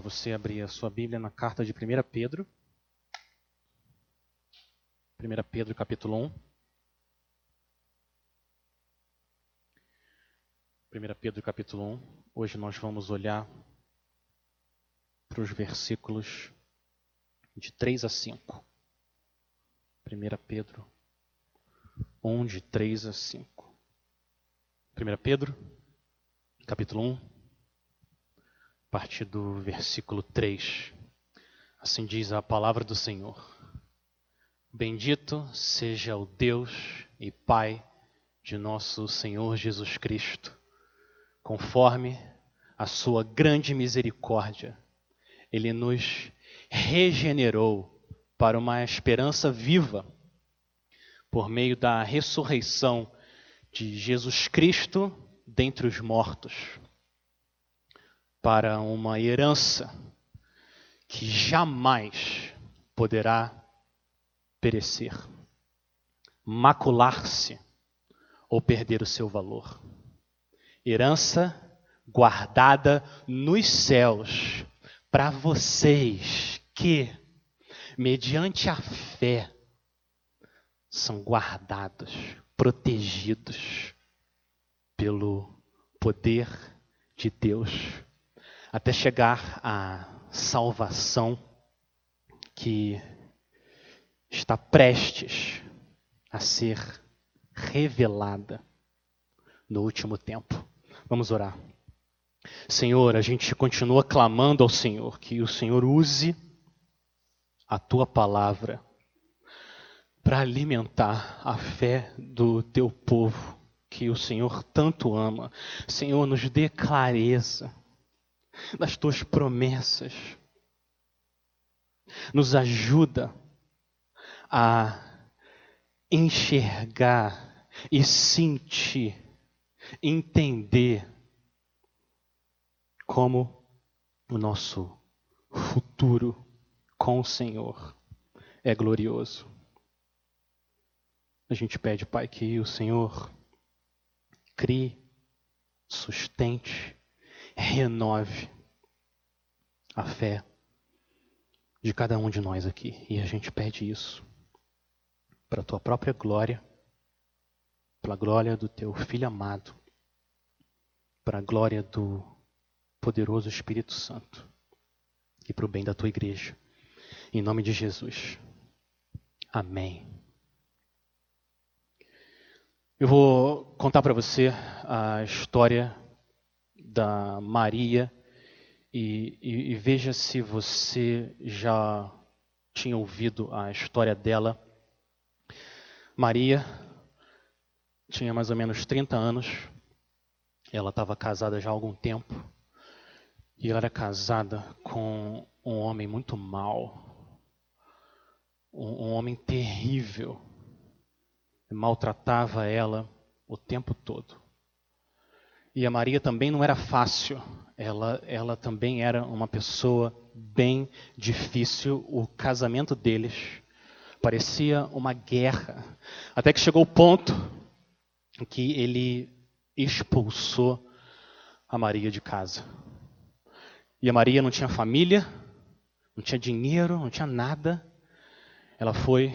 para você abrir a sua Bíblia na carta de 1 Pedro. 1 Pedro capítulo 1. 1 Pedro capítulo 1. Hoje nós vamos olhar para os versículos de 3 a 5. 1 Pedro 1, de 3 a 5. 1 Pedro, capítulo 1, a partir do versículo 3. Assim diz a palavra do Senhor. Bendito seja o Deus e Pai de nosso Senhor Jesus Cristo, conforme a sua grande misericórdia, ele nos regenerou para uma esperança viva por meio da ressurreição de Jesus Cristo dentre os mortos, para uma herança que jamais poderá perecer, macular-se ou perder o seu valor. Herança guardada nos céus para vocês que, mediante a fé, são guardados, protegidos pelo poder de Deus, até chegar à salvação que está prestes a ser revelada no último tempo. Vamos orar. Senhor, a gente continua clamando ao Senhor que o Senhor use a tua palavra para alimentar a fé do teu povo, que o Senhor tanto ama. Senhor, nos dê clareza das tuas promessas. Nos ajuda a enxergar e sentir, entender como o nosso futuro com o Senhor é glorioso. A gente pede, Pai, que o Senhor crie, sustente, renove a fé de cada um de nós aqui. E a gente pede isso para a tua própria glória, pela glória do teu filho amado, para a glória do poderoso Espírito Santo e para o bem da tua igreja. Em nome de Jesus. Amém. Eu vou contar para você a história da Maria e, e, e, veja se você já tinha ouvido a história dela. Maria tinha mais ou menos 30 anos, ela estava casada já há algum tempo e ela era casada com um homem muito mau, um, um homem terrível maltratava ela o tempo todo. E a Maria também não era fácil, ela, ela também era uma pessoa bem difícil. O casamento deles parecia uma guerra, até que chegou o ponto em que ele expulsou a Maria de casa. E a Maria não tinha família, não tinha dinheiro, não tinha nada. Ela foi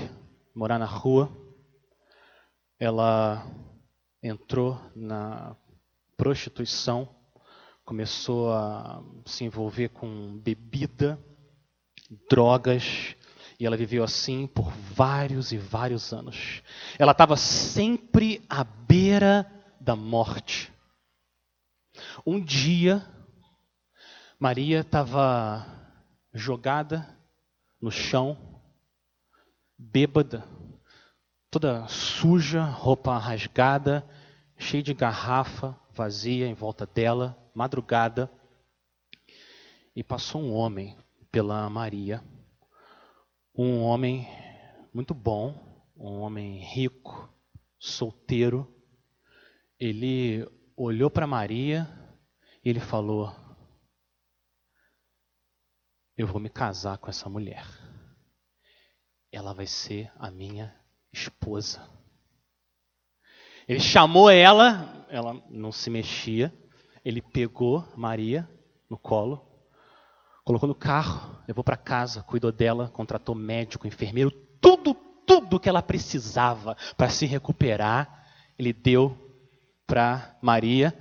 morar na rua ela entrou na prostituição, começou a se envolver com bebida, drogas, e ela viveu assim por vários e vários anos. Ela estava sempre à beira da morte. Um dia, Maria estava jogada no chão, bêbada, toda suja, roupa rasgada, cheia de garrafa vazia em volta dela, madrugada. E passou um homem pela Maria, um homem muito bom, um homem rico, solteiro. Ele olhou para Maria e ele falou: Eu vou me casar com essa mulher. Ela vai ser a minha esposa. Ele chamou ela, ela não se mexia. Ele pegou Maria no colo, Colocou no carro, levou para casa, cuidou dela, contratou médico, enfermeiro, tudo, tudo que ela precisava para se recuperar, ele deu para Maria.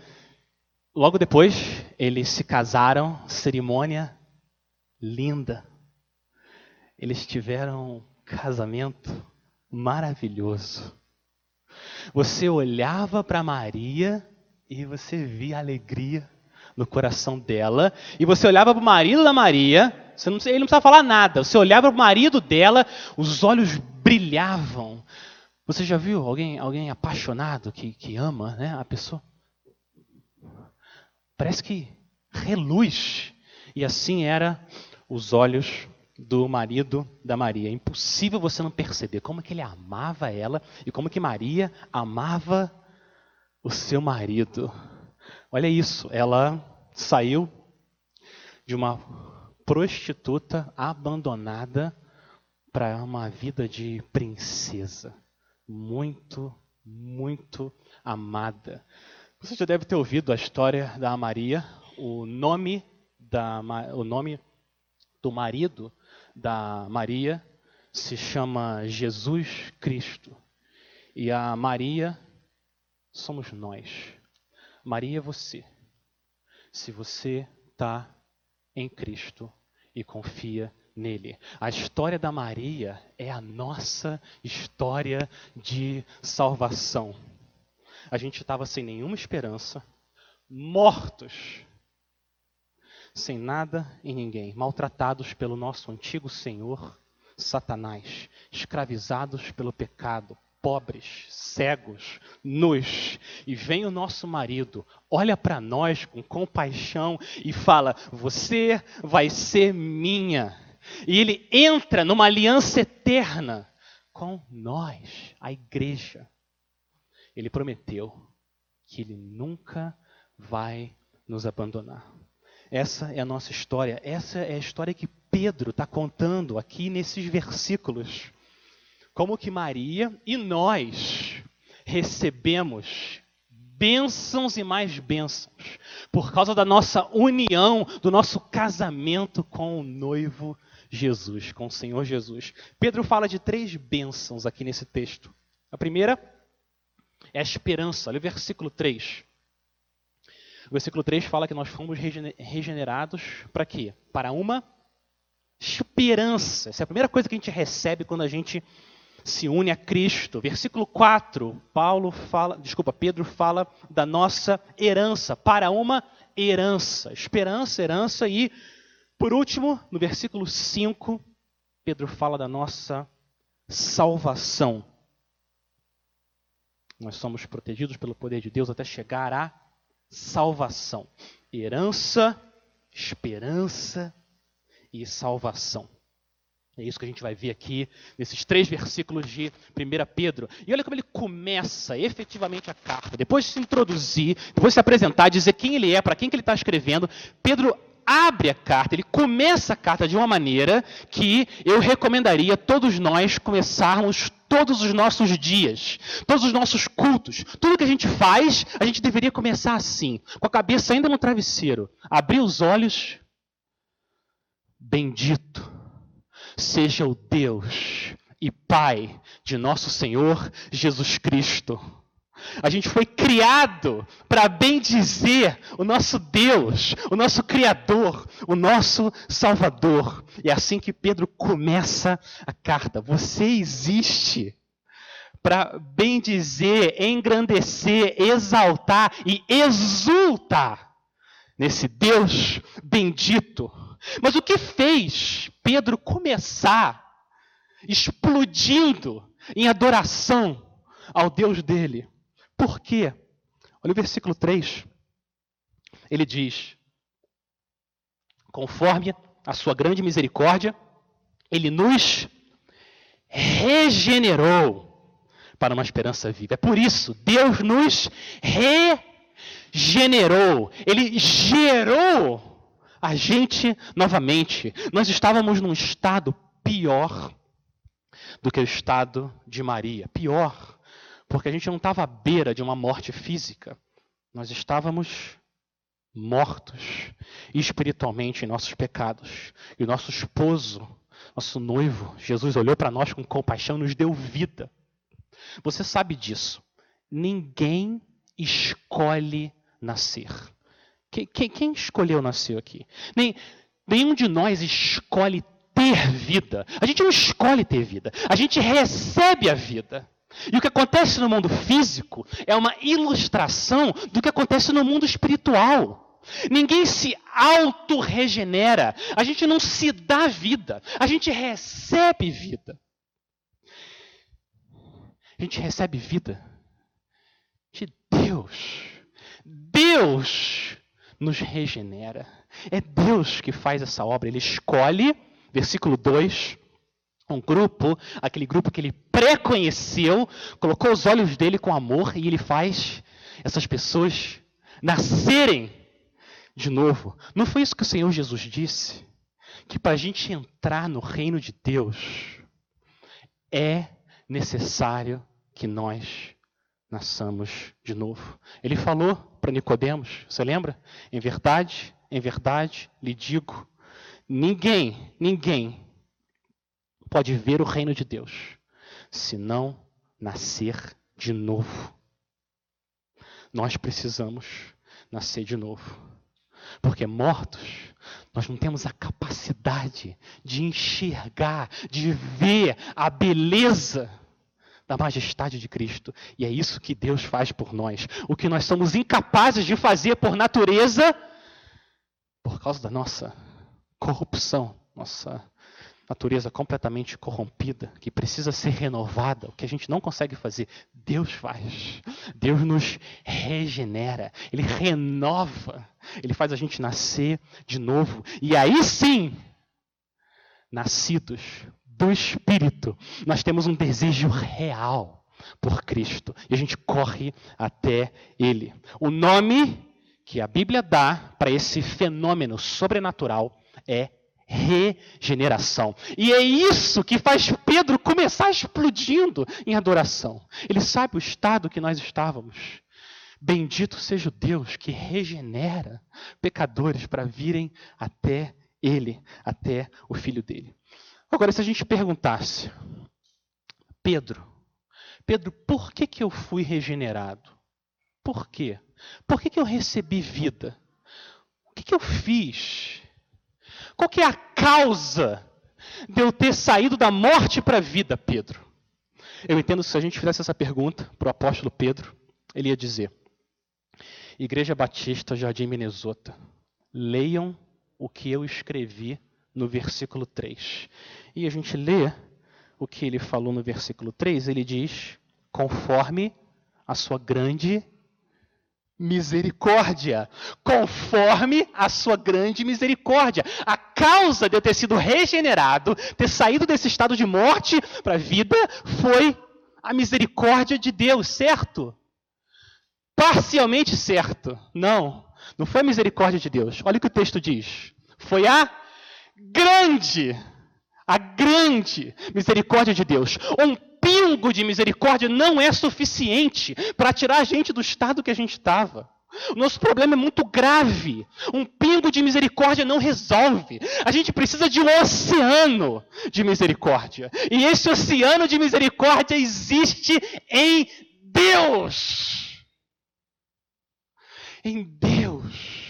Logo depois, eles se casaram, cerimônia linda. Eles tiveram um casamento maravilhoso. Você olhava para Maria e você via alegria no coração dela, e você olhava para o marido da Maria, você não, ele não precisava falar nada, você olhava para o marido dela, os olhos brilhavam. Você já viu alguém, alguém apaixonado que, que ama né, a pessoa? Parece que reluz. E assim era os olhos do marido da Maria. É impossível você não perceber como que ele amava ela e como que Maria amava o seu marido. Olha isso, ela saiu de uma prostituta abandonada para uma vida de princesa, muito, muito amada. Você já deve ter ouvido a história da Maria, o nome da o nome do marido da Maria se chama Jesus Cristo. E a Maria somos nós. Maria é você. Se você está em Cristo e confia nele. A história da Maria é a nossa história de salvação. A gente estava sem nenhuma esperança, mortos, sem nada e ninguém, maltratados pelo nosso antigo Senhor, Satanás, escravizados pelo pecado, pobres, cegos, nus, e vem o nosso marido, olha para nós com compaixão e fala: Você vai ser minha. E ele entra numa aliança eterna com nós, a igreja. Ele prometeu que ele nunca vai nos abandonar. Essa é a nossa história, essa é a história que Pedro está contando aqui nesses versículos como que Maria e nós recebemos bênçãos e mais bênçãos por causa da nossa união, do nosso casamento com o noivo Jesus, com o Senhor Jesus. Pedro fala de três bênçãos aqui nesse texto. A primeira é a esperança, olha o versículo 3. Versículo 3 fala que nós fomos regenerados para quê? Para uma esperança. Essa é a primeira coisa que a gente recebe quando a gente se une a Cristo. Versículo 4, Paulo fala, desculpa, Pedro fala da nossa herança, para uma herança, esperança, herança e por último, no versículo 5, Pedro fala da nossa salvação. Nós somos protegidos pelo poder de Deus até chegar à salvação. Herança, esperança e salvação. É isso que a gente vai ver aqui nesses três versículos de 1 Pedro. E olha como ele começa efetivamente a carta. Depois de se introduzir, depois de se apresentar, dizer quem ele é, para quem que ele está escrevendo, Pedro abre a carta, ele começa a carta de uma maneira que eu recomendaria todos nós começarmos todos os nossos dias, todos os nossos cultos, tudo que a gente faz, a gente deveria começar assim, com a cabeça ainda no travesseiro, abrir os olhos, bendito seja o Deus e Pai de nosso Senhor Jesus Cristo. A gente foi criado para bendizer o nosso Deus, o nosso Criador, o nosso Salvador. E é assim que Pedro começa a carta. Você existe para bendizer, engrandecer, exaltar e exultar nesse Deus bendito mas o que fez Pedro começar explodindo em adoração ao Deus dele? Por quê? Olha o versículo 3. Ele diz: Conforme a sua grande misericórdia, ele nos regenerou para uma esperança viva. É por isso, Deus nos regenerou. Ele gerou a gente novamente. Nós estávamos num estado pior do que o estado de Maria. Pior, porque a gente não estava à beira de uma morte física. Nós estávamos mortos espiritualmente em nossos pecados. E o nosso esposo, nosso noivo, Jesus olhou para nós com compaixão e nos deu vida. Você sabe disso. Ninguém escolhe nascer. Quem, quem, escolheu nascer aqui? Nem, nenhum de nós escolhe ter vida. A gente não escolhe ter vida. A gente recebe a vida. E o que acontece no mundo físico é uma ilustração do que acontece no mundo espiritual. Ninguém se auto-regenera. A gente não se dá vida. A gente recebe vida. A gente recebe vida de Deus. Deus nos regenera. É Deus que faz essa obra. Ele escolhe, versículo 2, um grupo, aquele grupo que ele preconheceu, colocou os olhos dele com amor e ele faz essas pessoas nascerem de novo. Não foi isso que o Senhor Jesus disse? Que para a gente entrar no reino de Deus é necessário que nós nasçamos de novo. Ele falou para Nicodemos, você lembra? Em verdade, em verdade lhe digo, ninguém, ninguém pode ver o reino de Deus se não nascer de novo. Nós precisamos nascer de novo. Porque mortos, nós não temos a capacidade de enxergar, de ver a beleza da majestade de Cristo. E é isso que Deus faz por nós. O que nós somos incapazes de fazer por natureza, por causa da nossa corrupção, nossa natureza completamente corrompida, que precisa ser renovada, o que a gente não consegue fazer, Deus faz. Deus nos regenera, Ele renova, Ele faz a gente nascer de novo. E aí sim, nascidos do Espírito, nós temos um desejo real por Cristo e a gente corre até Ele. O nome que a Bíblia dá para esse fenômeno sobrenatural é regeneração. E é isso que faz Pedro começar explodindo em adoração. Ele sabe o estado que nós estávamos. Bendito seja o Deus que regenera pecadores para virem até Ele, até o Filho dele. Agora, se a gente perguntasse, Pedro, Pedro, por que, que eu fui regenerado? Por quê? Por que, que eu recebi vida? O que, que eu fiz? Qual que é a causa de eu ter saído da morte para a vida, Pedro? Eu entendo que se a gente fizesse essa pergunta para o apóstolo Pedro, ele ia dizer: Igreja Batista Jardim Minnesota, leiam o que eu escrevi no versículo 3. E a gente lê o que ele falou no versículo 3, ele diz: conforme a sua grande misericórdia. Conforme a sua grande misericórdia. A causa de eu ter sido regenerado, ter saído desse estado de morte para a vida, foi a misericórdia de Deus, certo? Parcialmente certo. Não, não foi a misericórdia de Deus. Olha o que o texto diz. Foi a grande, a grande misericórdia de Deus. Um pingo de misericórdia não é suficiente para tirar a gente do estado que a gente estava. O nosso problema é muito grave. Um pingo de misericórdia não resolve. A gente precisa de um oceano de misericórdia. E esse oceano de misericórdia existe em Deus. Em Deus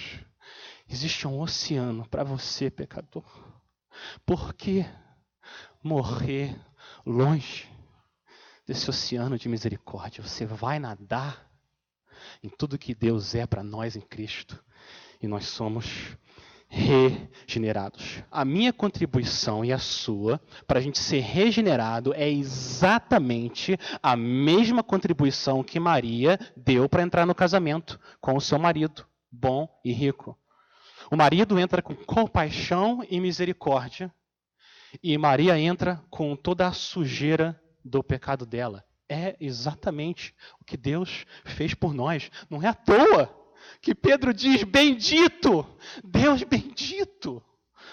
existe um oceano para você, pecador. Por que morrer longe desse oceano de misericórdia? Você vai nadar em tudo que Deus é para nós em Cristo. E nós somos regenerados. A minha contribuição e a sua para a gente ser regenerado é exatamente a mesma contribuição que Maria deu para entrar no casamento com o seu marido, bom e rico. O marido entra com compaixão e misericórdia, e Maria entra com toda a sujeira do pecado dela. É exatamente o que Deus fez por nós. Não é à toa que Pedro diz: Bendito, Deus bendito,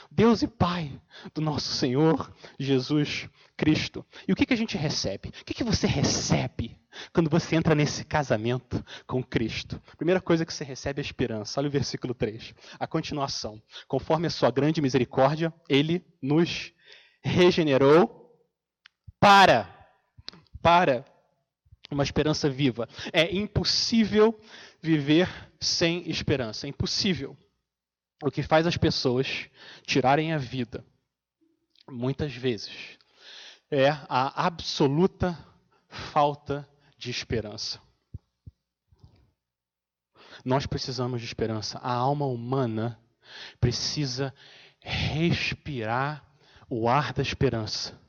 Deus e Pai do nosso Senhor Jesus Cristo. E o que, que a gente recebe? O que, que você recebe quando você entra nesse casamento com Cristo? Primeira coisa que você recebe é esperança. Olha o versículo 3. A continuação. Conforme a sua grande misericórdia, ele nos regenerou para para uma esperança viva. É impossível viver sem esperança. É impossível. O que faz as pessoas tirarem a vida, muitas vezes, é a absoluta falta de esperança. Nós precisamos de esperança. A alma humana precisa respirar o ar da esperança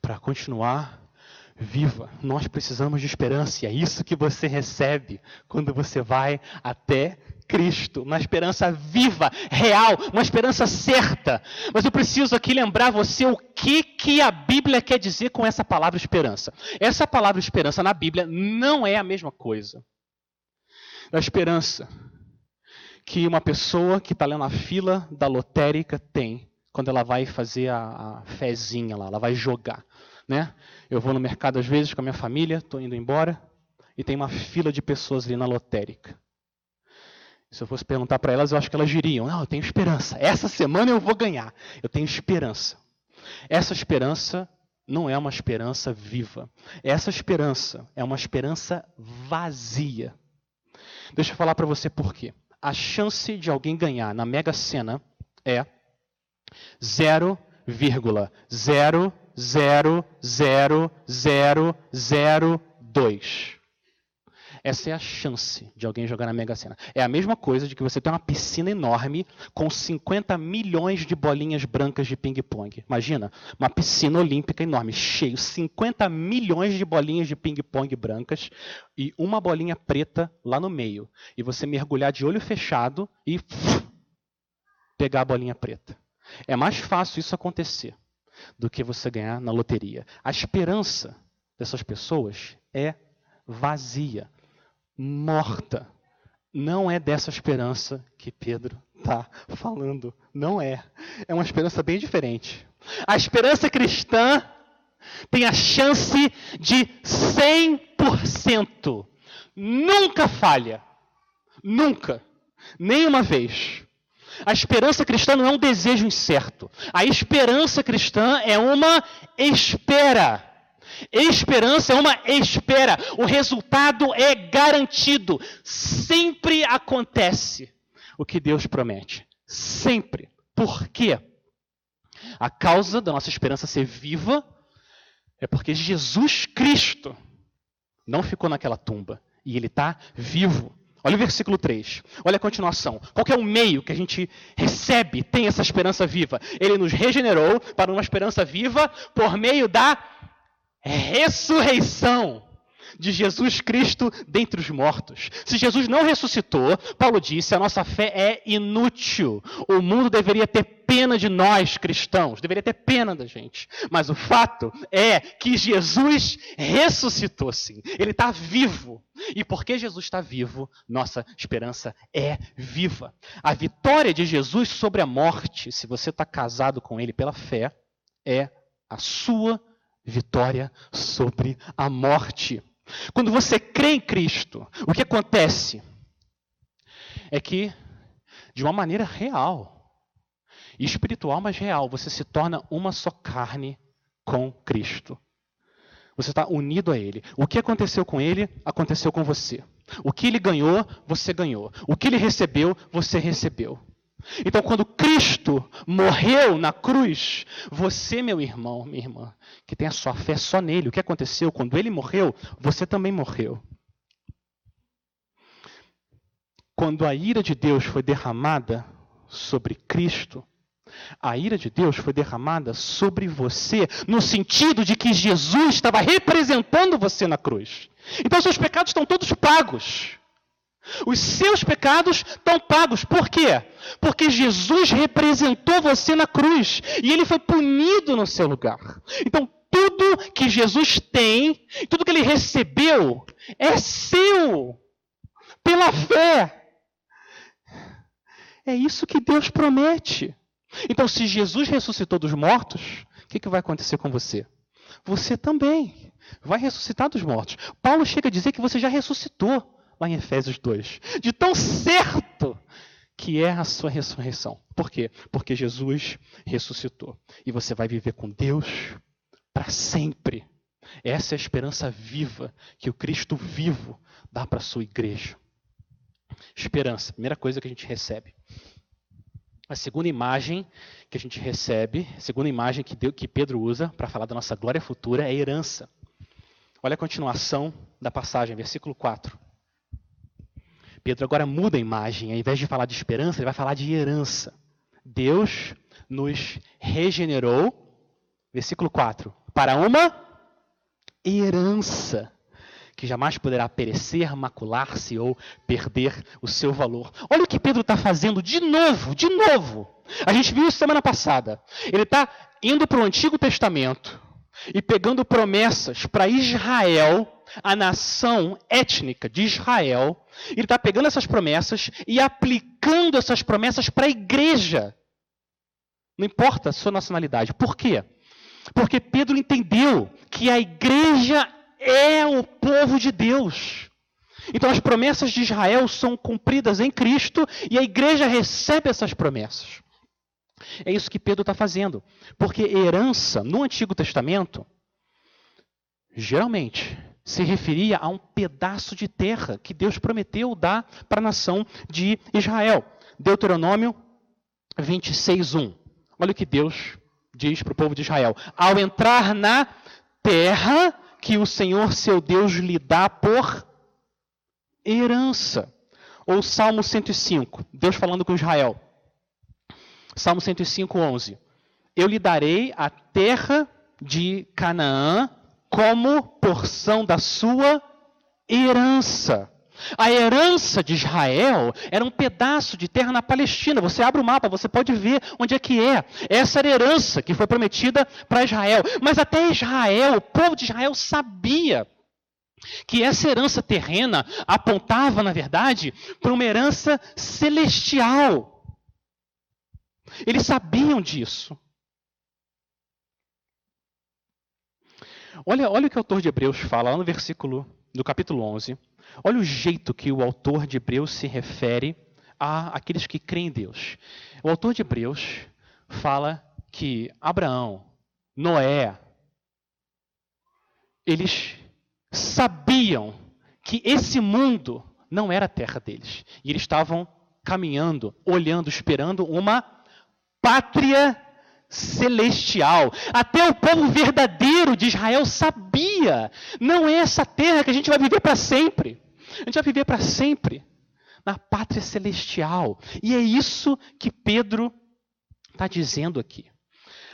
para continuar viva. Nós precisamos de esperança e é isso que você recebe quando você vai até Cristo, uma esperança viva, real, uma esperança certa. Mas eu preciso aqui lembrar você o que, que a Bíblia quer dizer com essa palavra esperança. Essa palavra esperança na Bíblia não é a mesma coisa. A esperança que uma pessoa que está lá na fila da lotérica tem quando ela vai fazer a, a fezinha lá, ela vai jogar. Né? Eu vou no mercado às vezes com a minha família, estou indo embora, e tem uma fila de pessoas ali na lotérica. Se eu fosse perguntar para elas, eu acho que elas diriam: Não, eu tenho esperança. Essa semana eu vou ganhar. Eu tenho esperança. Essa esperança não é uma esperança viva. Essa esperança é uma esperança vazia. Deixa eu falar para você por quê. A chance de alguém ganhar na Mega Sena é 0,00002. Essa é a chance de alguém jogar na Mega Sena. É a mesma coisa de que você tem uma piscina enorme com 50 milhões de bolinhas brancas de ping-pong. Imagina, uma piscina olímpica enorme, cheio, 50 milhões de bolinhas de ping-pong brancas e uma bolinha preta lá no meio. E você mergulhar de olho fechado e pegar a bolinha preta. É mais fácil isso acontecer do que você ganhar na loteria. A esperança dessas pessoas é vazia morta. Não é dessa esperança que Pedro está falando. Não é. É uma esperança bem diferente. A esperança cristã tem a chance de 100%. Nunca falha. Nunca. Nenhuma vez. A esperança cristã não é um desejo incerto. A esperança cristã é uma espera. Esperança é uma espera. O resultado é garantido. Sempre acontece o que Deus promete. Sempre. Por quê? A causa da nossa esperança ser viva é porque Jesus Cristo não ficou naquela tumba. E ele está vivo. Olha o versículo 3. Olha a continuação. Qual é o meio que a gente recebe, tem essa esperança viva? Ele nos regenerou para uma esperança viva por meio da ressurreição de Jesus Cristo dentre os mortos. Se Jesus não ressuscitou, Paulo disse, a nossa fé é inútil. O mundo deveria ter pena de nós cristãos, deveria ter pena da gente. Mas o fato é que Jesus ressuscitou sim. Ele está vivo. E porque Jesus está vivo, nossa esperança é viva. A vitória de Jesus sobre a morte, se você está casado com Ele pela fé, é a sua vitória sobre a morte. Quando você crê em Cristo, o que acontece é que, de uma maneira real, espiritual, mas real, você se torna uma só carne com Cristo. Você está unido a Ele. O que aconteceu com Ele, aconteceu com você. O que Ele ganhou, você ganhou. O que Ele recebeu, você recebeu. Então, quando Cristo morreu na cruz, você, meu irmão, minha irmã, que tem a sua fé só nele, o que aconteceu? Quando ele morreu, você também morreu. Quando a ira de Deus foi derramada sobre Cristo, a ira de Deus foi derramada sobre você, no sentido de que Jesus estava representando você na cruz. Então, seus pecados estão todos pagos. Os seus pecados estão pagos. Por quê? Porque Jesus representou você na cruz e ele foi punido no seu lugar. Então, tudo que Jesus tem, tudo que ele recebeu, é seu pela fé. É isso que Deus promete. Então, se Jesus ressuscitou dos mortos, o que, que vai acontecer com você? Você também vai ressuscitar dos mortos. Paulo chega a dizer que você já ressuscitou, lá em Efésios 2. De tão certo que é a sua ressurreição. Por quê? Porque Jesus ressuscitou. E você vai viver com Deus para sempre. Essa é a esperança viva que o Cristo vivo dá para a sua igreja. Esperança, primeira coisa que a gente recebe. A segunda imagem que a gente recebe, a segunda imagem que, Deus, que Pedro usa para falar da nossa glória futura é herança. Olha a continuação da passagem, versículo 4. Pedro agora muda a imagem, ao invés de falar de esperança, ele vai falar de herança. Deus nos regenerou, versículo 4, para uma herança que jamais poderá perecer, macular-se ou perder o seu valor. Olha o que Pedro está fazendo de novo, de novo. A gente viu isso semana passada. Ele está indo para o Antigo Testamento e pegando promessas para Israel, a nação étnica de Israel. Ele está pegando essas promessas e aplicando essas promessas para a igreja. Não importa a sua nacionalidade. Por quê? Porque Pedro entendeu que a igreja é o povo de Deus. Então as promessas de Israel são cumpridas em Cristo e a igreja recebe essas promessas. É isso que Pedro está fazendo. Porque herança, no Antigo Testamento, geralmente se referia a um pedaço de terra que Deus prometeu dar para a nação de Israel. Deuteronômio 26:1. Olha o que Deus diz para o povo de Israel: Ao entrar na terra que o Senhor seu Deus lhe dá por herança. Ou Salmo 105, Deus falando com Israel. Salmo 105, 11. Eu lhe darei a terra de Canaã como porção da sua herança. A herança de Israel era um pedaço de terra na Palestina. Você abre o mapa, você pode ver onde é que é. Essa era a herança que foi prometida para Israel. Mas até Israel, o povo de Israel sabia que essa herança terrena apontava, na verdade, para uma herança celestial. Eles sabiam disso. Olha, olha o que o autor de Hebreus fala lá no versículo do capítulo 11. Olha o jeito que o autor de Hebreus se refere a aqueles que creem em Deus. O autor de Hebreus fala que Abraão, Noé, eles sabiam que esse mundo não era a terra deles. E eles estavam caminhando, olhando, esperando uma pátria celestial. Até o povo verdadeiro de Israel sabia: não é essa terra que a gente vai viver para sempre. A gente vai viver para sempre na pátria celestial. E é isso que Pedro está dizendo aqui.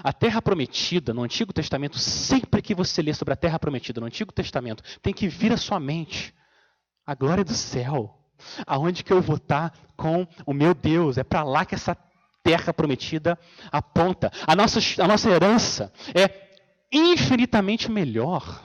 A terra prometida no Antigo Testamento, sempre que você lê sobre a terra prometida no Antigo Testamento, tem que vir à sua mente a glória do céu. Aonde que eu vou estar com o meu Deus? É para lá que essa terra prometida aponta. A nossa, a nossa herança é infinitamente melhor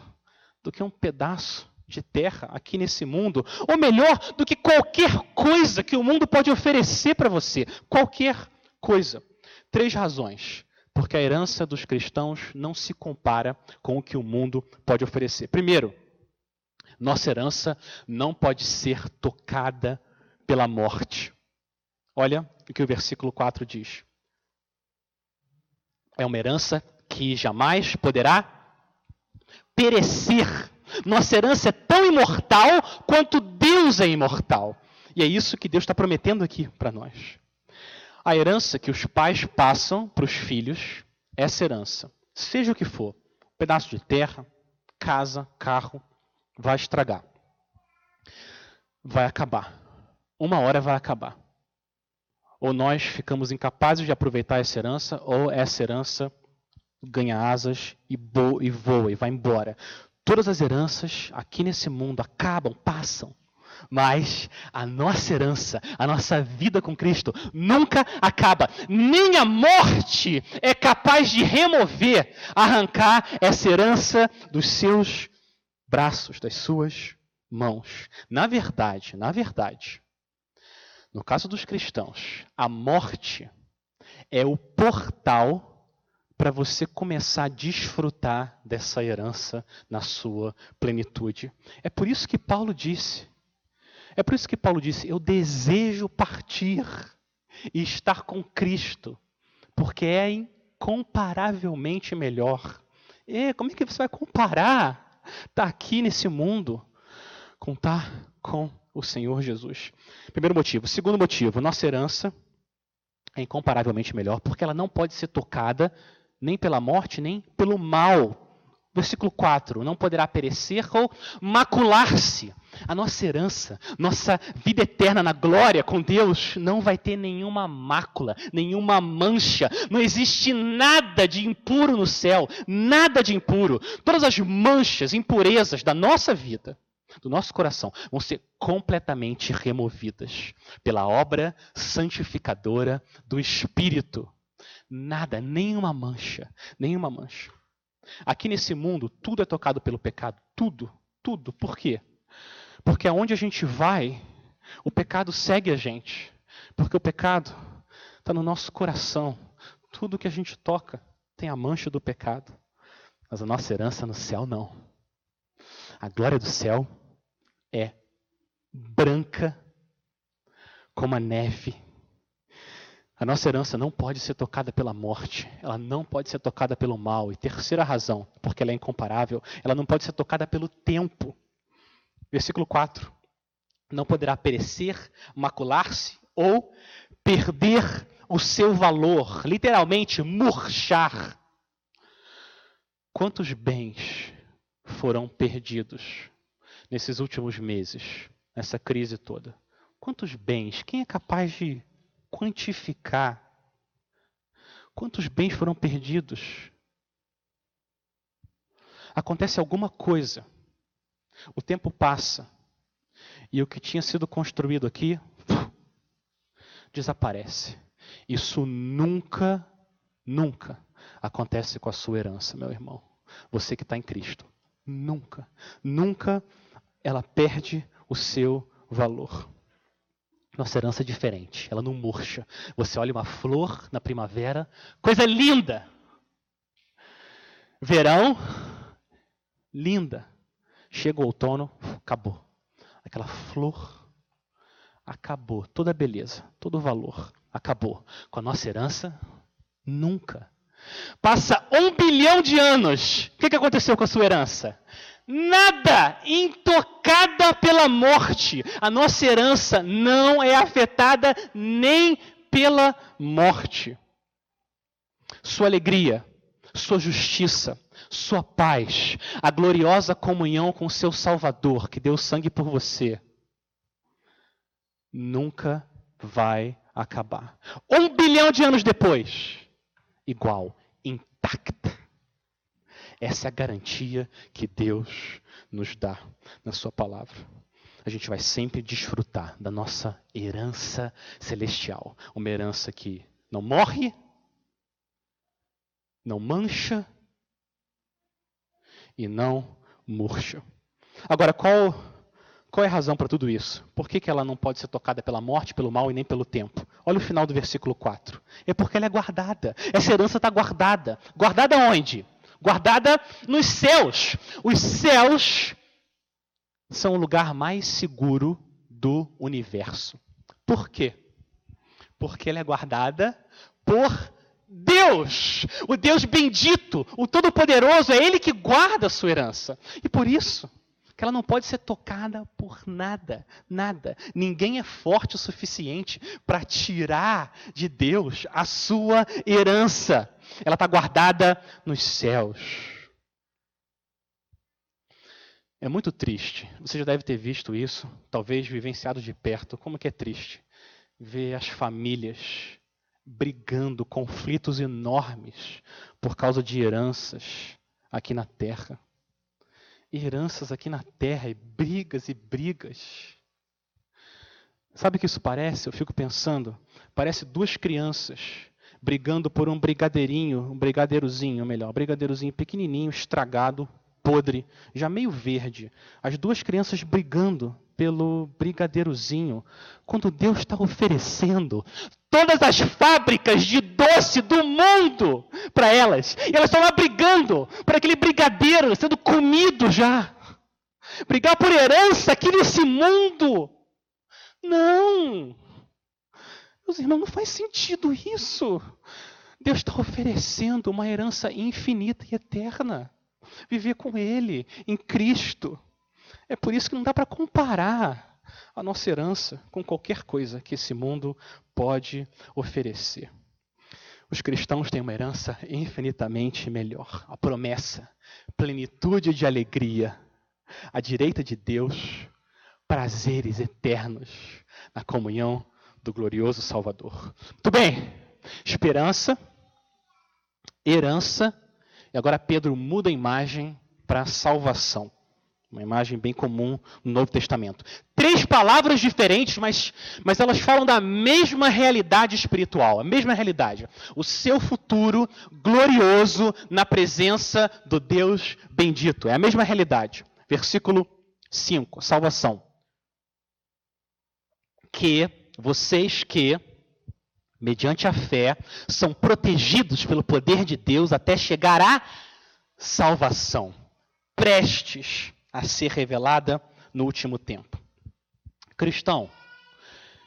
do que um pedaço de terra aqui nesse mundo, ou melhor do que qualquer coisa que o mundo pode oferecer para você. Qualquer coisa. Três razões. Porque a herança dos cristãos não se compara com o que o mundo pode oferecer. Primeiro, nossa herança não pode ser tocada pela morte. Olha o que o versículo 4 diz. É uma herança que jamais poderá perecer. Nossa herança é tão imortal quanto Deus é imortal. E é isso que Deus está prometendo aqui para nós. A herança que os pais passam para os filhos, essa herança, seja o que for, um pedaço de terra, casa, carro, vai estragar. Vai acabar. Uma hora vai acabar ou nós ficamos incapazes de aproveitar essa herança, ou essa herança ganha asas e, voa e vai embora. Todas as heranças aqui nesse mundo acabam, passam. Mas a nossa herança, a nossa vida com Cristo nunca acaba. Nem a morte é capaz de remover, arrancar essa herança dos seus braços, das suas mãos. Na verdade, na verdade, no caso dos cristãos, a morte é o portal para você começar a desfrutar dessa herança na sua plenitude. É por isso que Paulo disse: é por isso que Paulo disse: Eu desejo partir e estar com Cristo, porque é incomparavelmente melhor. E como é que você vai comparar estar tá aqui nesse mundo com estar com o Senhor Jesus? Primeiro motivo. Segundo motivo, nossa herança é incomparavelmente melhor, porque ela não pode ser tocada nem pela morte, nem pelo mal. Versículo 4: Não poderá perecer ou macular-se. A nossa herança, nossa vida eterna na glória com Deus, não vai ter nenhuma mácula, nenhuma mancha. Não existe nada de impuro no céu, nada de impuro. Todas as manchas, impurezas da nossa vida, do nosso coração, vão ser completamente removidas pela obra santificadora do Espírito. Nada, nenhuma mancha, nenhuma mancha. Aqui nesse mundo, tudo é tocado pelo pecado. Tudo, tudo. Por quê? Porque aonde a gente vai, o pecado segue a gente. Porque o pecado está no nosso coração. Tudo que a gente toca tem a mancha do pecado. Mas a nossa herança no céu não. A glória do céu é branca como a neve a nossa herança não pode ser tocada pela morte, ela não pode ser tocada pelo mal. E terceira razão, porque ela é incomparável, ela não pode ser tocada pelo tempo. Versículo 4: Não poderá perecer, macular-se ou perder o seu valor, literalmente murchar. Quantos bens foram perdidos nesses últimos meses, nessa crise toda? Quantos bens? Quem é capaz de quantificar quantos bens foram perdidos. Acontece alguma coisa, o tempo passa, e o que tinha sido construído aqui desaparece. Isso nunca, nunca acontece com a sua herança, meu irmão. Você que está em Cristo. Nunca, nunca ela perde o seu valor. Nossa herança é diferente, ela não murcha. Você olha uma flor na primavera, coisa linda. Verão, linda. Chega o outono, acabou. Aquela flor acabou. Toda a beleza, todo o valor acabou. Com a nossa herança, nunca. Passa um bilhão de anos. O que aconteceu com a sua herança? Nada, intocada pela morte. A nossa herança não é afetada nem pela morte. Sua alegria, sua justiça, sua paz, a gloriosa comunhão com seu Salvador, que deu sangue por você, nunca vai acabar. Um bilhão de anos depois, igual, intacta. Essa é a garantia que Deus nos dá na Sua palavra. A gente vai sempre desfrutar da nossa herança celestial. Uma herança que não morre, não mancha e não murcha. Agora, qual, qual é a razão para tudo isso? Por que, que ela não pode ser tocada pela morte, pelo mal e nem pelo tempo? Olha o final do versículo 4. É porque ela é guardada. Essa herança está guardada. Guardada onde? Guardada nos céus. Os céus são o lugar mais seguro do universo. Por quê? Porque ela é guardada por Deus, o Deus bendito, o Todo-Poderoso, é Ele que guarda a sua herança. E por isso, que ela não pode ser tocada por nada, nada. Ninguém é forte o suficiente para tirar de Deus a sua herança. Ela está guardada nos céus. É muito triste. Você já deve ter visto isso, talvez vivenciado de perto. Como que é triste ver as famílias brigando, conflitos enormes por causa de heranças aqui na terra heranças aqui na terra, e brigas e brigas. Sabe o que isso parece? Eu fico pensando. Parece duas crianças brigando por um brigadeirinho, um brigadeirozinho, melhor, um brigadeirozinho pequenininho, estragado, podre, já meio verde. As duas crianças brigando pelo brigadeirozinho, quando Deus está oferecendo todas as fábricas de doce do mundo para elas. E elas estão lá brigando por aquele brigadeiro sendo comido já. Brigar por herança aqui nesse mundo. Não. Meus irmãos, não faz sentido isso. Deus está oferecendo uma herança infinita e eterna. Viver com Ele, em Cristo. É por isso que não dá para comparar a nossa herança com qualquer coisa que esse mundo pode oferecer. Os cristãos têm uma herança infinitamente melhor, a promessa, plenitude de alegria, à direita de Deus, prazeres eternos na comunhão do glorioso Salvador. Muito bem, esperança, herança, e agora Pedro muda a imagem para salvação. Uma imagem bem comum no Novo Testamento. Três palavras diferentes, mas, mas elas falam da mesma realidade espiritual, a mesma realidade. O seu futuro glorioso na presença do Deus bendito. É a mesma realidade. Versículo 5, salvação. Que vocês que, mediante a fé, são protegidos pelo poder de Deus até chegar à salvação, prestes a ser revelada no último tempo. Cristão,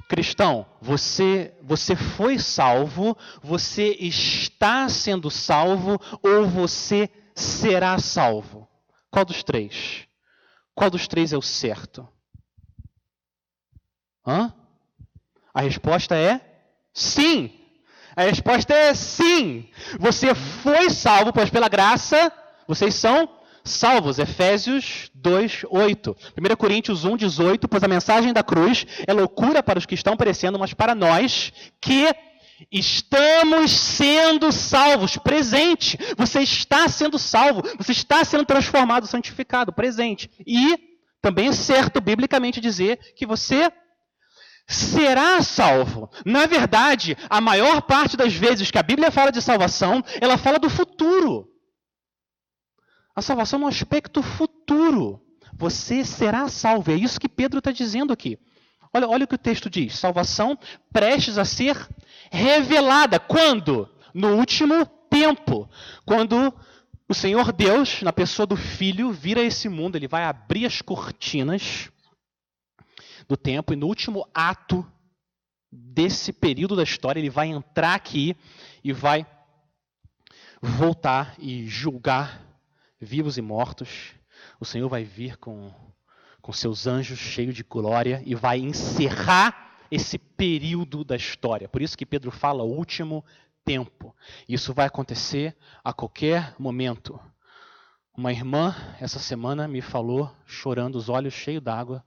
cristão, você você foi salvo, você está sendo salvo ou você será salvo? Qual dos três? Qual dos três é o certo? Hã? A resposta é sim. A resposta é sim. Você foi salvo, pois pela graça vocês são salvos. Efésios 2, 8. 1 Coríntios 1, 18. Pois a mensagem da cruz é loucura para os que estão perecendo, mas para nós que estamos sendo salvos. Presente. Você está sendo salvo. Você está sendo transformado, santificado. Presente. E também é certo, biblicamente, dizer que você será salvo. Na verdade, a maior parte das vezes que a Bíblia fala de salvação, ela fala do futuro. A salvação no aspecto futuro. Você será salvo. É isso que Pedro está dizendo aqui. Olha, olha o que o texto diz: salvação prestes a ser revelada. Quando? No último tempo. Quando o Senhor Deus, na pessoa do Filho, vira esse mundo, ele vai abrir as cortinas do tempo e no último ato desse período da história, ele vai entrar aqui e vai voltar e julgar vivos e mortos. O Senhor vai vir com, com seus anjos cheios de glória e vai encerrar esse período da história. Por isso que Pedro fala último tempo. Isso vai acontecer a qualquer momento. Uma irmã essa semana me falou, chorando, os olhos cheios d'água,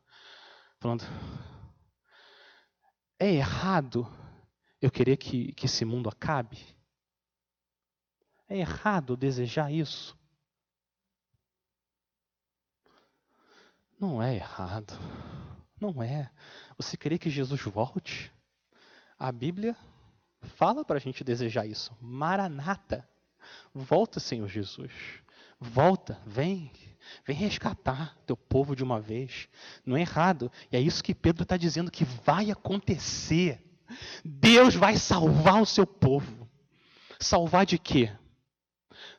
falando: é errado eu querer que, que esse mundo acabe? É errado desejar isso? Não é errado. Não é. Você querer que Jesus volte? A Bíblia fala para a gente desejar isso. Maranata. Volta, Senhor Jesus. Volta, vem. Vem resgatar teu povo de uma vez. Não é errado. E é isso que Pedro está dizendo que vai acontecer. Deus vai salvar o seu povo. Salvar de quê?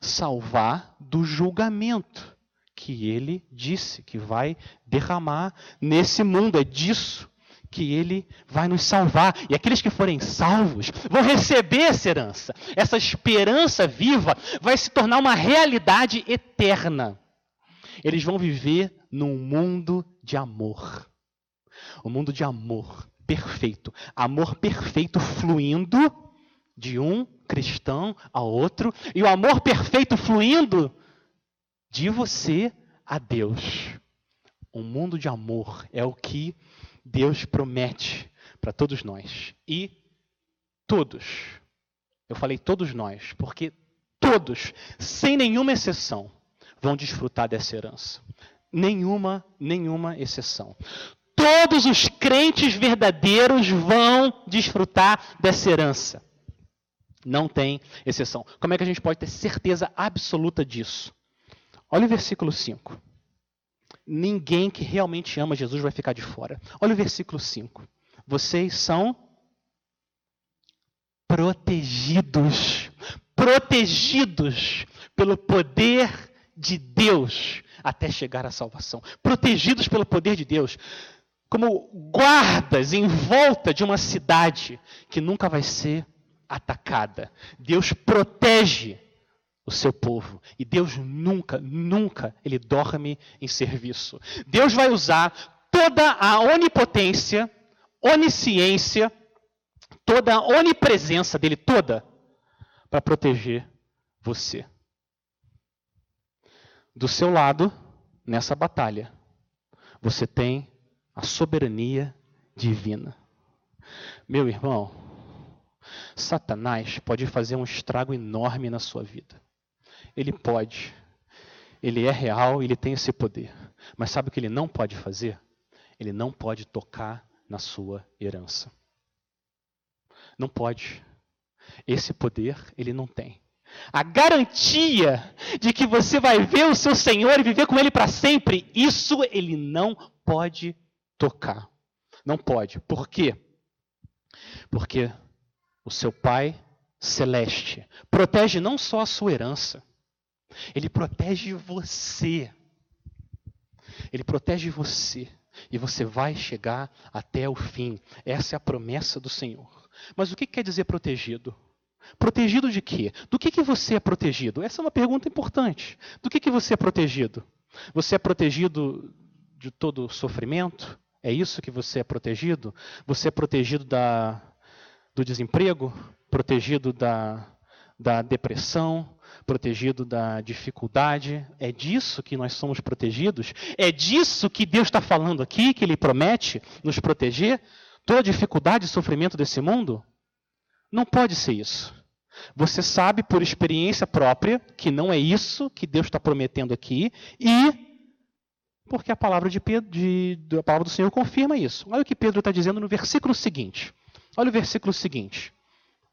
Salvar do julgamento que ele disse que vai derramar nesse mundo. É disso que ele vai nos salvar. E aqueles que forem salvos vão receber essa herança. Essa esperança viva vai se tornar uma realidade eterna. Eles vão viver num mundo de amor. Um mundo de amor perfeito. Amor perfeito fluindo de um cristão ao outro. E o amor perfeito fluindo de você a Deus. Um mundo de amor é o que Deus promete para todos nós. E todos, eu falei todos nós, porque todos, sem nenhuma exceção, vão desfrutar dessa herança. Nenhuma, nenhuma exceção. Todos os crentes verdadeiros vão desfrutar dessa herança. Não tem exceção. Como é que a gente pode ter certeza absoluta disso? Olha o versículo 5. Ninguém que realmente ama Jesus vai ficar de fora. Olha o versículo 5. Vocês são protegidos, protegidos pelo poder de Deus até chegar à salvação. Protegidos pelo poder de Deus, como guardas em volta de uma cidade que nunca vai ser atacada. Deus protege o seu povo. E Deus nunca, nunca ele dorme em serviço. Deus vai usar toda a onipotência, onisciência, toda a onipresença dele toda para proteger você. Do seu lado, nessa batalha, você tem a soberania divina. Meu irmão, Satanás pode fazer um estrago enorme na sua vida. Ele pode. Ele é real, ele tem esse poder. Mas sabe o que ele não pode fazer? Ele não pode tocar na sua herança. Não pode. Esse poder ele não tem. A garantia de que você vai ver o seu Senhor e viver com ele para sempre, isso ele não pode tocar. Não pode. Por quê? Porque o seu Pai celeste protege não só a sua herança, ele protege você. Ele protege você. E você vai chegar até o fim. Essa é a promessa do Senhor. Mas o que quer dizer protegido? Protegido de quê? Do que, que você é protegido? Essa é uma pergunta importante. Do que, que você é protegido? Você é protegido de todo sofrimento? É isso que você é protegido? Você é protegido da, do desemprego? Protegido da, da depressão? Protegido da dificuldade. É disso que nós somos protegidos? É disso que Deus está falando aqui, que Ele promete nos proteger? Toda dificuldade e sofrimento desse mundo? Não pode ser isso. Você sabe por experiência própria que não é isso que Deus está prometendo aqui e porque a palavra, de Pedro, de, a palavra do Senhor confirma isso. Olha o que Pedro está dizendo no versículo seguinte. Olha o versículo seguinte.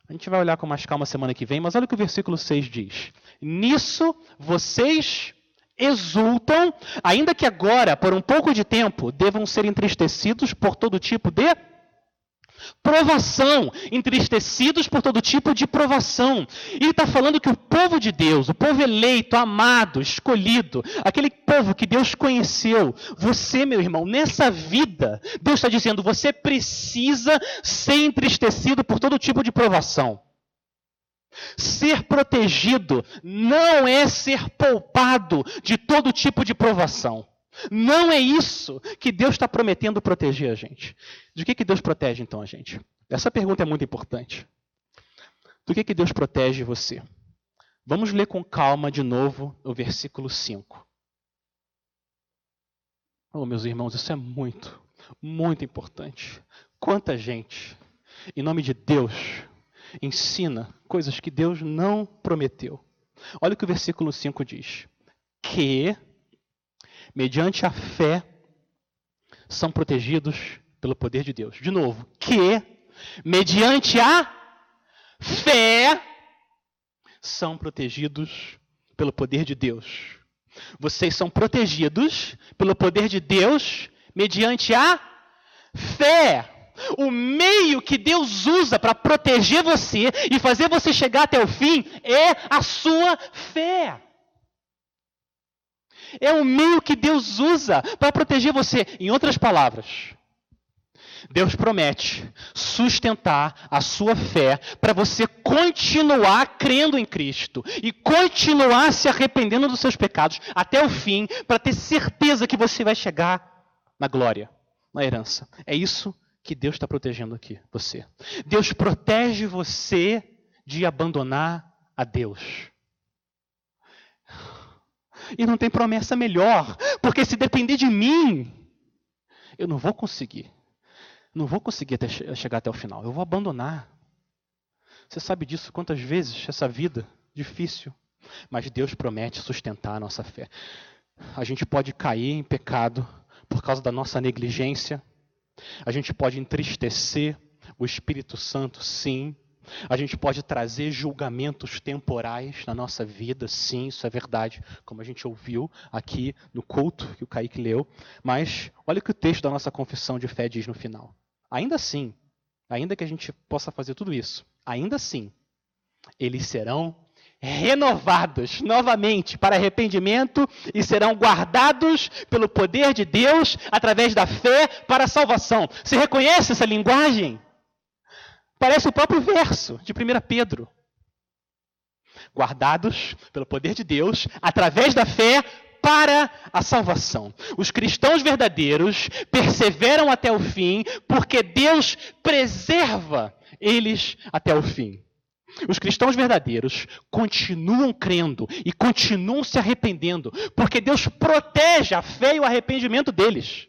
A gente vai olhar com mais calma semana que vem, mas olha o que o versículo 6 diz. Nisso vocês exultam, ainda que agora, por um pouco de tempo, devam ser entristecidos por todo tipo de Provação, entristecidos por todo tipo de provação. Ele está falando que o povo de Deus, o povo eleito, amado, escolhido, aquele povo que Deus conheceu, você, meu irmão, nessa vida, Deus está dizendo, você precisa ser entristecido por todo tipo de provação. Ser protegido não é ser poupado de todo tipo de provação. Não é isso que Deus está prometendo proteger a gente. De que, que Deus protege então a gente? Essa pergunta é muito importante. Do que, que Deus protege você? Vamos ler com calma de novo o versículo 5. Oh, meus irmãos, isso é muito, muito importante. Quanta gente, em nome de Deus, ensina coisas que Deus não prometeu. Olha o que o versículo 5 diz: Que mediante a fé, são protegidos pelo poder de Deus. De novo, que mediante a fé são protegidos pelo poder de Deus. Vocês são protegidos pelo poder de Deus mediante a fé. O meio que Deus usa para proteger você e fazer você chegar até o fim é a sua fé. É o meio que Deus usa para proteger você. Em outras palavras, Deus promete sustentar a sua fé para você continuar crendo em Cristo e continuar se arrependendo dos seus pecados até o fim, para ter certeza que você vai chegar na glória, na herança. É isso que Deus está protegendo aqui, você. Deus protege você de abandonar a Deus. E não tem promessa melhor, porque se depender de mim, eu não vou conseguir. Não vou conseguir até chegar até o final. Eu vou abandonar. Você sabe disso quantas vezes essa vida difícil, mas Deus promete sustentar a nossa fé. A gente pode cair em pecado por causa da nossa negligência. A gente pode entristecer o Espírito Santo, sim, a gente pode trazer julgamentos temporais na nossa vida, sim, isso é verdade, como a gente ouviu aqui no culto que o Kaique leu. Mas olha o que o texto da nossa confissão de fé diz no final. Ainda assim, ainda que a gente possa fazer tudo isso, ainda assim, eles serão renovados novamente para arrependimento e serão guardados pelo poder de Deus através da fé para a salvação. Você reconhece essa linguagem? Parece o próprio verso de 1 Pedro. Guardados pelo poder de Deus através da fé para a salvação. Os cristãos verdadeiros perseveram até o fim porque Deus preserva eles até o fim. Os cristãos verdadeiros continuam crendo e continuam se arrependendo, porque Deus protege a fé e o arrependimento deles,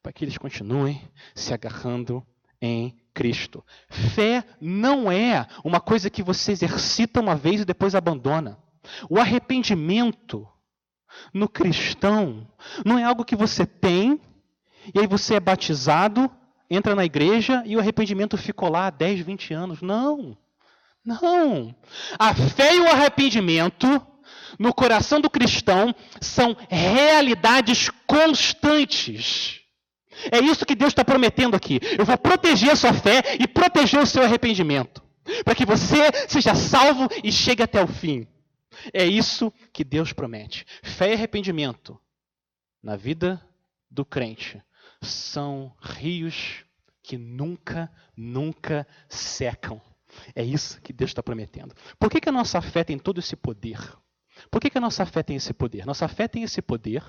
para que eles continuem se agarrando em Cristo. Fé não é uma coisa que você exercita uma vez e depois abandona. O arrependimento no cristão não é algo que você tem e aí você é batizado, entra na igreja e o arrependimento ficou lá 10, 20 anos. Não. Não. A fé e o arrependimento no coração do cristão são realidades constantes. É isso que Deus está prometendo aqui. Eu vou proteger a sua fé e proteger o seu arrependimento. Para que você seja salvo e chegue até o fim. É isso que Deus promete. Fé e arrependimento na vida do crente são rios que nunca, nunca secam. É isso que Deus está prometendo. Por que, que a nossa fé tem todo esse poder? Por que, que a nossa fé tem esse poder? Nossa fé tem esse poder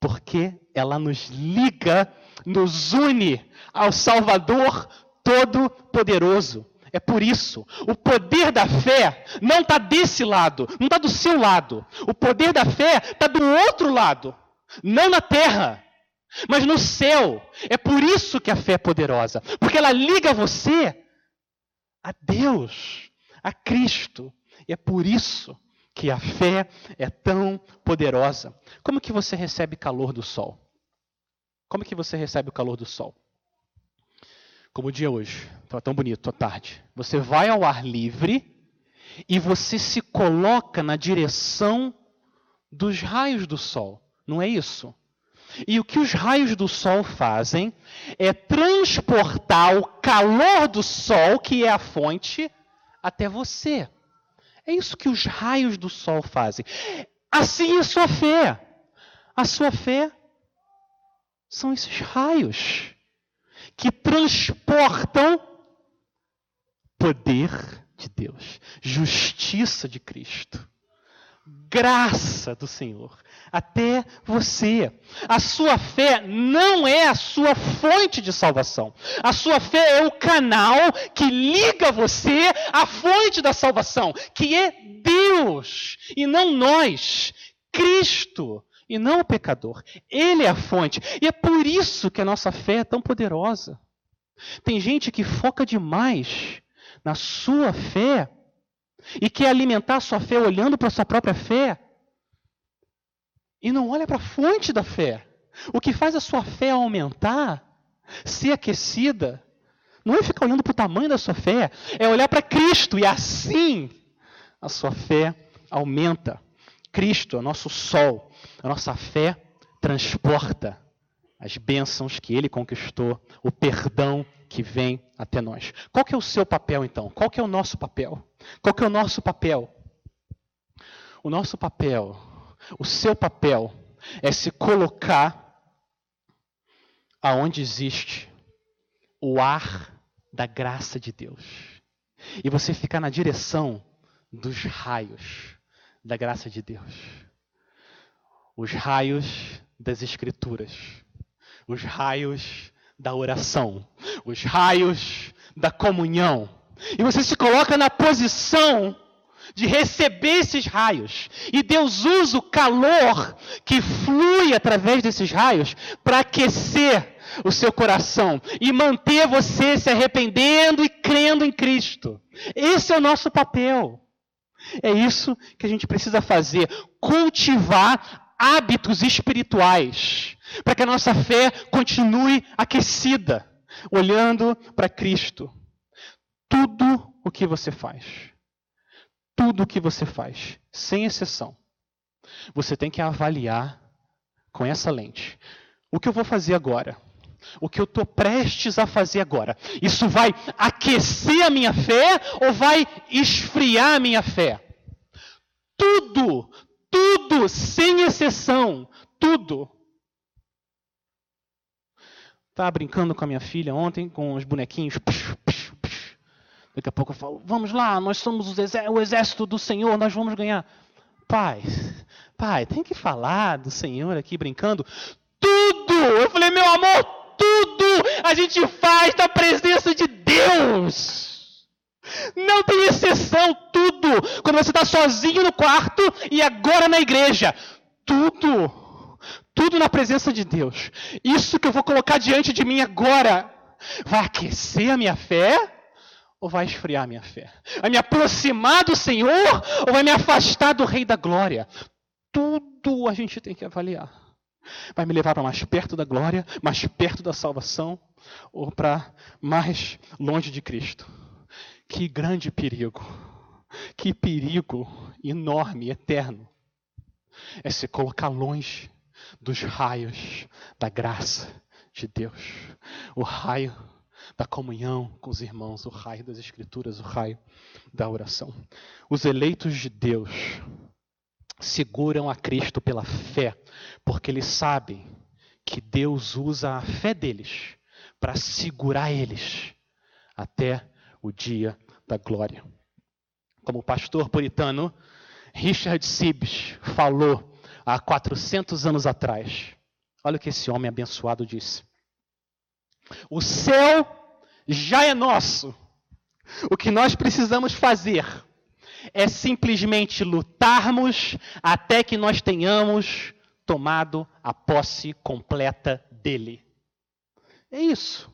porque ela nos liga, nos une ao Salvador Todo-Poderoso. É por isso. O poder da fé não está desse lado, não está do seu lado. O poder da fé está do outro lado. Não na terra, mas no céu. É por isso que a fé é poderosa. Porque ela liga você a Deus, a Cristo. E é por isso que a fé é tão poderosa. Como que você recebe calor do sol? Como que você recebe o calor do sol? Como o dia hoje, estava tão bonito à tarde. Você vai ao ar livre e você se coloca na direção dos raios do sol. Não é isso? E o que os raios do sol fazem é transportar o calor do sol, que é a fonte, até você. É isso que os raios do sol fazem. Assim é a sua fé. A sua fé são esses raios que transportam poder de Deus, justiça de Cristo, graça do Senhor até você. A sua fé não é a sua fonte de salvação. A sua fé é o canal que liga você à fonte da salvação, que é Deus e não nós, Cristo e não o pecador. Ele é a fonte. E é por isso que a nossa fé é tão poderosa. Tem gente que foca demais na sua fé e quer alimentar sua fé olhando para a sua própria fé e não olha para a fonte da fé. O que faz a sua fé aumentar, ser aquecida, não é ficar olhando para o tamanho da sua fé, é olhar para Cristo e assim a sua fé aumenta. Cristo é o nosso sol, a nossa fé transporta as bênçãos que ele conquistou, o perdão que vem até nós. Qual que é o seu papel então? Qual que é o nosso papel? Qual que é o nosso papel? O nosso papel o seu papel é se colocar aonde existe o ar da graça de Deus. E você ficar na direção dos raios da graça de Deus. Os raios das Escrituras. Os raios da oração. Os raios da comunhão. E você se coloca na posição de receber esses raios. E Deus usa o calor que flui através desses raios para aquecer o seu coração e manter você se arrependendo e crendo em Cristo. Esse é o nosso papel. É isso que a gente precisa fazer: cultivar hábitos espirituais para que a nossa fé continue aquecida, olhando para Cristo. Tudo o que você faz tudo o que você faz, sem exceção, você tem que avaliar com essa lente. O que eu vou fazer agora o que eu estou prestes a fazer agora, isso vai aquecer a minha fé ou vai esfriar a minha fé? Tudo, tudo, sem exceção, tudo. Estava brincando com a minha filha ontem, com os bonequinhos. Daqui a pouco eu falo, vamos lá, nós somos o exército do Senhor, nós vamos ganhar. Pai, pai, tem que falar do Senhor aqui brincando. Tudo! Eu falei, meu amor, tudo a gente faz na presença de Deus. Não tem exceção, tudo. Quando você está sozinho no quarto e agora na igreja. Tudo. Tudo na presença de Deus. Isso que eu vou colocar diante de mim agora vai aquecer a minha fé ou vai esfriar minha fé? Vai me aproximar do Senhor ou vai me afastar do Rei da Glória? Tudo a gente tem que avaliar. Vai me levar para mais perto da glória, mais perto da salvação ou para mais longe de Cristo? Que grande perigo! Que perigo enorme, eterno é se colocar longe dos raios da graça de Deus, o raio da comunhão com os irmãos, o raio das Escrituras, o raio da oração. Os eleitos de Deus seguram a Cristo pela fé, porque eles sabem que Deus usa a fé deles para segurar eles até o dia da glória. Como o pastor puritano Richard Sibbes falou há 400 anos atrás. Olha o que esse homem abençoado disse. O céu já é nosso. O que nós precisamos fazer é simplesmente lutarmos até que nós tenhamos tomado a posse completa dele. É isso.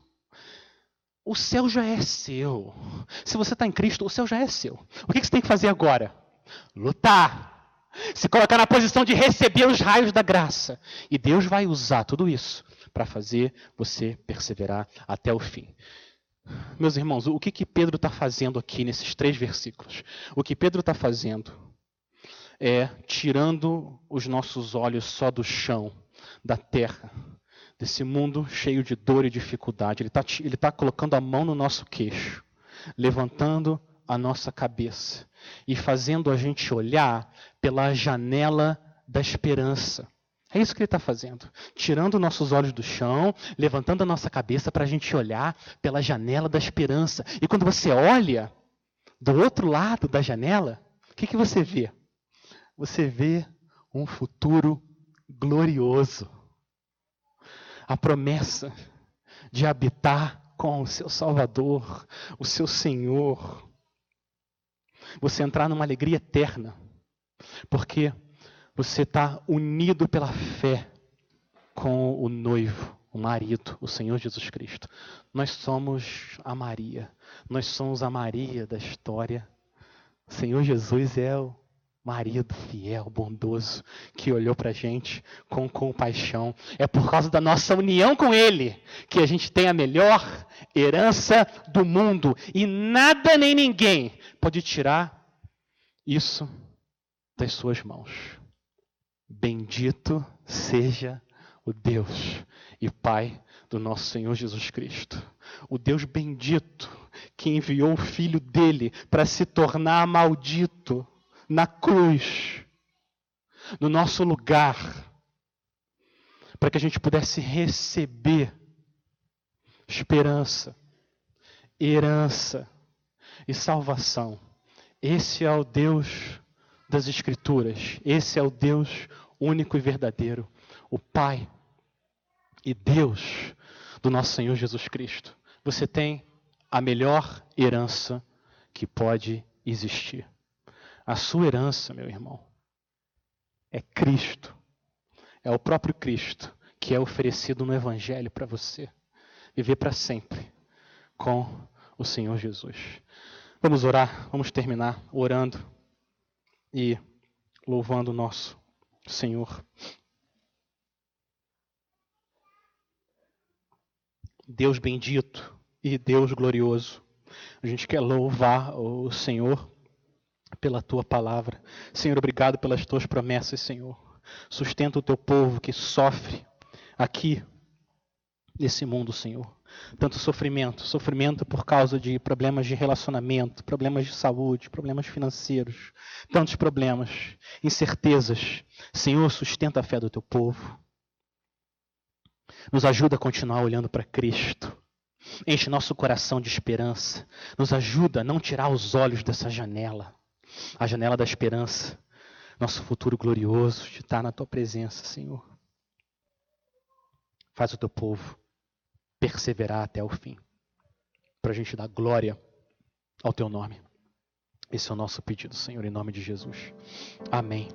O céu já é seu. Se você está em Cristo, o céu já é seu. O que você tem que fazer agora? Lutar. Se colocar na posição de receber os raios da graça. E Deus vai usar tudo isso para fazer você perseverar até o fim. Meus irmãos, o que, que Pedro está fazendo aqui nesses três versículos? O que Pedro está fazendo é tirando os nossos olhos só do chão, da terra, desse mundo cheio de dor e dificuldade. Ele está ele tá colocando a mão no nosso queixo, levantando a nossa cabeça e fazendo a gente olhar pela janela da esperança. É isso que ele está fazendo. Tirando nossos olhos do chão, levantando a nossa cabeça para a gente olhar pela janela da esperança. E quando você olha do outro lado da janela, o que, que você vê? Você vê um futuro glorioso. A promessa de habitar com o seu Salvador, o seu Senhor. Você entrar numa alegria eterna. Porque você está unido pela fé com o noivo, o marido, o Senhor Jesus Cristo. Nós somos a Maria. Nós somos a Maria da história. O Senhor Jesus é o marido fiel, bondoso, que olhou para a gente com compaixão. É por causa da nossa união com Ele que a gente tem a melhor herança do mundo. E nada nem ninguém pode tirar isso das suas mãos. Bendito seja o Deus e Pai do nosso Senhor Jesus Cristo. O Deus bendito que enviou o filho dele para se tornar maldito na cruz, no nosso lugar, para que a gente pudesse receber esperança, herança e salvação. Esse é o Deus das Escrituras. Esse é o Deus único e verdadeiro, o Pai e Deus do nosso Senhor Jesus Cristo. Você tem a melhor herança que pode existir. A sua herança, meu irmão, é Cristo. É o próprio Cristo que é oferecido no Evangelho para você. Viver para sempre com o Senhor Jesus. Vamos orar, vamos terminar orando e louvando o nosso Senhor. Deus bendito e Deus glorioso, a gente quer louvar o Senhor pela tua palavra. Senhor, obrigado pelas tuas promessas, Senhor. Sustenta o teu povo que sofre aqui nesse mundo, Senhor. Tanto sofrimento, sofrimento por causa de problemas de relacionamento, problemas de saúde, problemas financeiros, tantos problemas, incertezas. Senhor, sustenta a fé do teu povo. Nos ajuda a continuar olhando para Cristo. Enche nosso coração de esperança. Nos ajuda a não tirar os olhos dessa janela a janela da esperança, nosso futuro glorioso de estar na tua presença, Senhor. Faz o teu povo perseverar até o fim, para a gente dar glória ao teu nome. Esse é o nosso pedido, Senhor, em nome de Jesus. Amém.